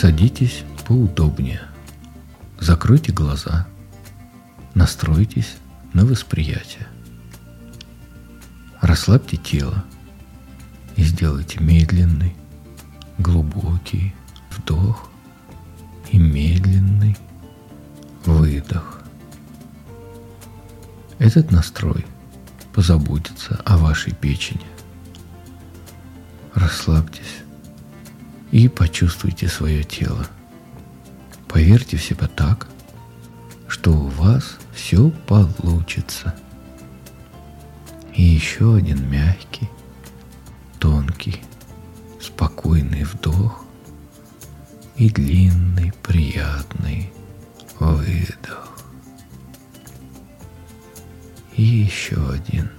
Садитесь поудобнее. Закройте глаза. Настройтесь на восприятие. Расслабьте тело и сделайте медленный, глубокий вдох и медленный выдох. Этот настрой позаботится о вашей печени. Расслабьтесь и почувствуйте свое тело. Поверьте в себя так, что у вас все получится. И еще один мягкий, тонкий, спокойный вдох и длинный, приятный выдох. И еще один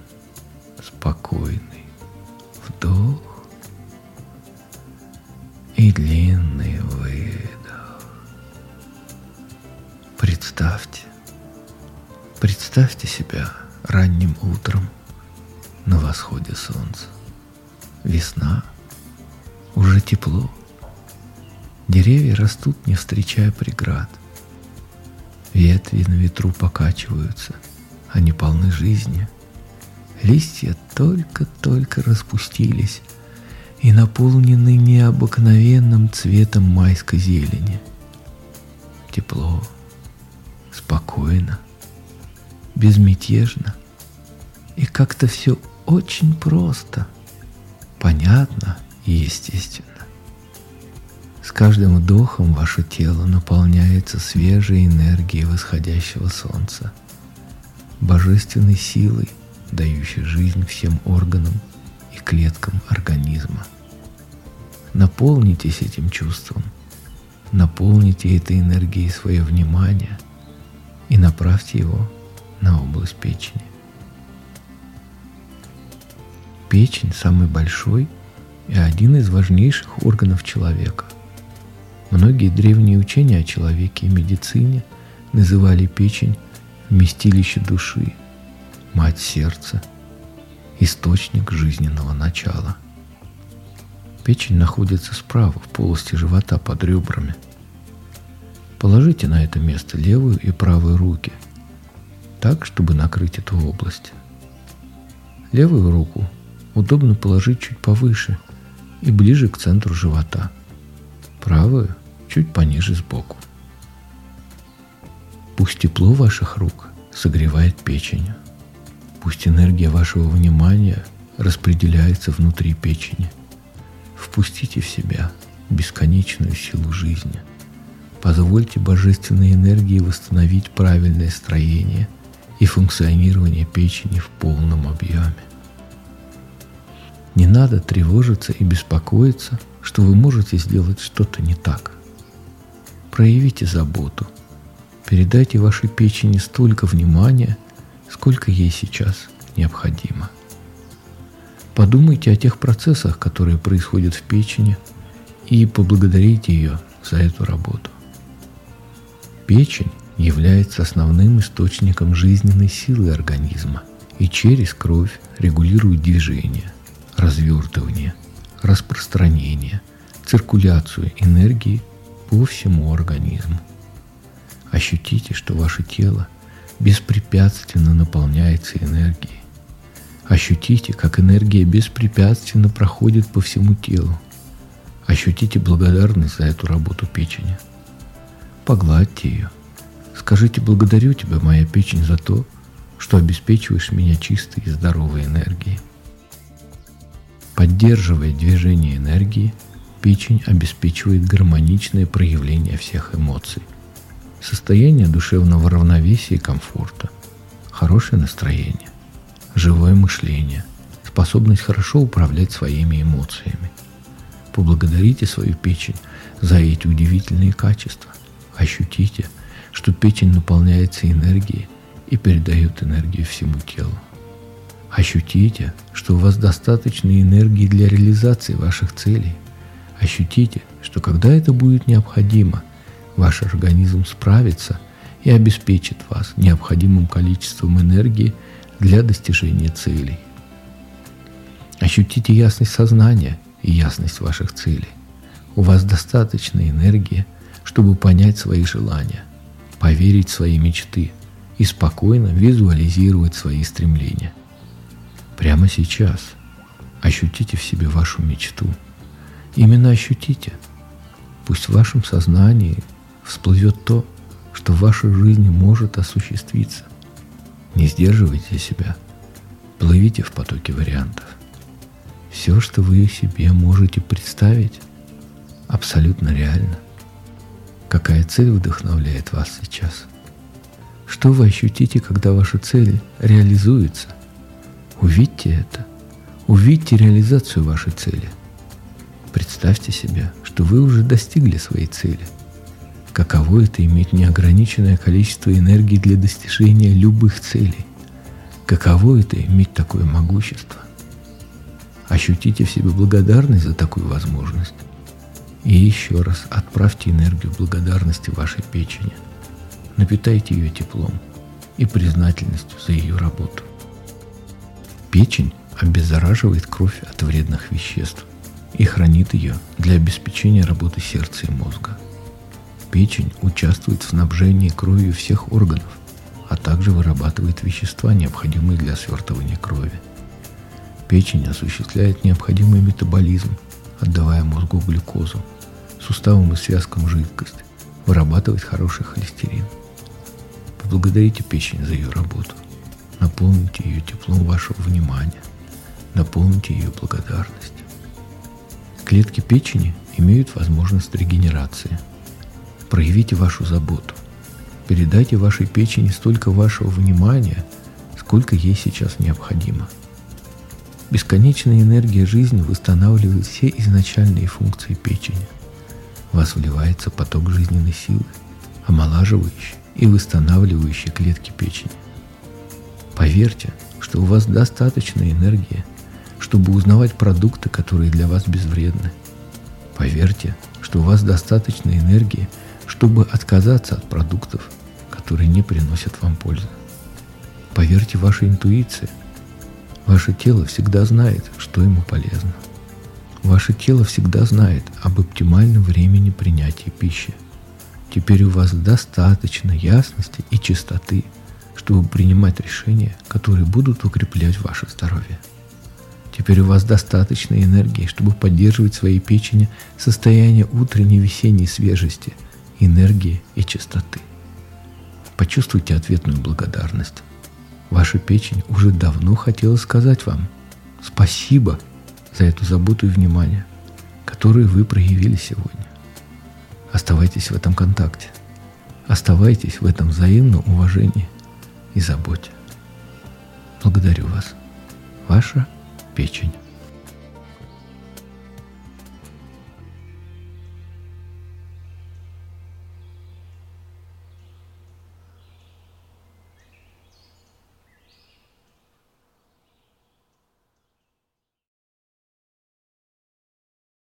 спокойный вдох длинный выдох. Представьте, представьте себя ранним утром на восходе солнца. Весна, уже тепло. Деревья растут, не встречая преград. Ветви на ветру покачиваются, они полны жизни. Листья только-только распустились и наполнены необыкновенным цветом майской зелени. Тепло, спокойно, безмятежно и как-то все очень просто, понятно и естественно. С каждым вдохом ваше тело наполняется свежей энергией восходящего солнца, божественной силой, дающей жизнь всем органам и клеткам организма. Наполнитесь этим чувством, наполните этой энергией свое внимание и направьте его на область печени. Печень самый большой и один из важнейших органов человека – Многие древние учения о человеке и медицине называли печень вместилище души, мать сердца, источник жизненного начала. Печень находится справа, в полости живота под ребрами. Положите на это место левую и правую руки, так, чтобы накрыть эту область. Левую руку удобно положить чуть повыше и ближе к центру живота. Правую чуть пониже сбоку. Пусть тепло ваших рук согревает печень. Пусть энергия вашего внимания распределяется внутри печени. Впустите в себя бесконечную силу жизни. Позвольте божественной энергии восстановить правильное строение и функционирование печени в полном объеме. Не надо тревожиться и беспокоиться, что вы можете сделать что-то не так – проявите заботу. Передайте вашей печени столько внимания, сколько ей сейчас необходимо. Подумайте о тех процессах, которые происходят в печени, и поблагодарите ее за эту работу. Печень является основным источником жизненной силы организма и через кровь регулирует движение, развертывание, распространение, циркуляцию энергии по всему организму. Ощутите, что ваше тело беспрепятственно наполняется энергией. Ощутите, как энергия беспрепятственно проходит по всему телу. Ощутите благодарность за эту работу печени. Погладьте ее. Скажите «благодарю тебя, моя печень, за то, что обеспечиваешь меня чистой и здоровой энергией». Поддерживая движение энергии – Печень обеспечивает гармоничное проявление всех эмоций. Состояние душевного равновесия и комфорта, хорошее настроение, живое мышление, способность хорошо управлять своими эмоциями. Поблагодарите свою печень за эти удивительные качества. Ощутите, что печень наполняется энергией и передает энергию всему телу. Ощутите, что у вас достаточно энергии для реализации ваших целей – Ощутите, что когда это будет необходимо, ваш организм справится и обеспечит вас необходимым количеством энергии для достижения целей. Ощутите ясность сознания и ясность ваших целей. У вас достаточно энергии, чтобы понять свои желания, поверить в свои мечты и спокойно визуализировать свои стремления. Прямо сейчас ощутите в себе вашу мечту. Именно ощутите. Пусть в вашем сознании всплывет то, что в вашей жизни может осуществиться. Не сдерживайте себя. Плывите в потоке вариантов. Все, что вы себе можете представить, абсолютно реально. Какая цель вдохновляет вас сейчас? Что вы ощутите, когда ваша цель реализуется? Увидьте это. Увидьте реализацию вашей цели. Представьте себе, что вы уже достигли своей цели. Каково это иметь неограниченное количество энергии для достижения любых целей? Каково это иметь такое могущество? Ощутите в себе благодарность за такую возможность. И еще раз отправьте энергию благодарности вашей печени. Напитайте ее теплом и признательностью за ее работу. Печень обеззараживает кровь от вредных веществ и хранит ее для обеспечения работы сердца и мозга. Печень участвует в снабжении кровью всех органов, а также вырабатывает вещества, необходимые для свертывания крови. Печень осуществляет необходимый метаболизм, отдавая мозгу глюкозу, суставам и связкам жидкость, вырабатывает хороший холестерин. Поблагодарите печень за ее работу. Наполните ее теплом вашего внимания. Наполните ее благодарностью. Клетки печени имеют возможность регенерации. Проявите вашу заботу. Передайте вашей печени столько вашего внимания, сколько ей сейчас необходимо. Бесконечная энергия жизни восстанавливает все изначальные функции печени. В вас вливается поток жизненной силы, омолаживающий и восстанавливающий клетки печени. Поверьте, что у вас достаточно энергии, чтобы узнавать продукты, которые для вас безвредны. Поверьте, что у вас достаточно энергии, чтобы отказаться от продуктов, которые не приносят вам пользы. Поверьте вашей интуиции. Ваше тело всегда знает, что ему полезно. Ваше тело всегда знает об оптимальном времени принятия пищи. Теперь у вас достаточно ясности и чистоты, чтобы принимать решения, которые будут укреплять ваше здоровье. Теперь у вас достаточно энергии, чтобы поддерживать в своей печени состояние утренней весенней свежести, энергии и чистоты. Почувствуйте ответную благодарность. Ваша печень уже давно хотела сказать вам спасибо за эту заботу и внимание, которые вы проявили сегодня. Оставайтесь в этом контакте. Оставайтесь в этом взаимном уважении и заботе. Благодарю вас. Ваша печень.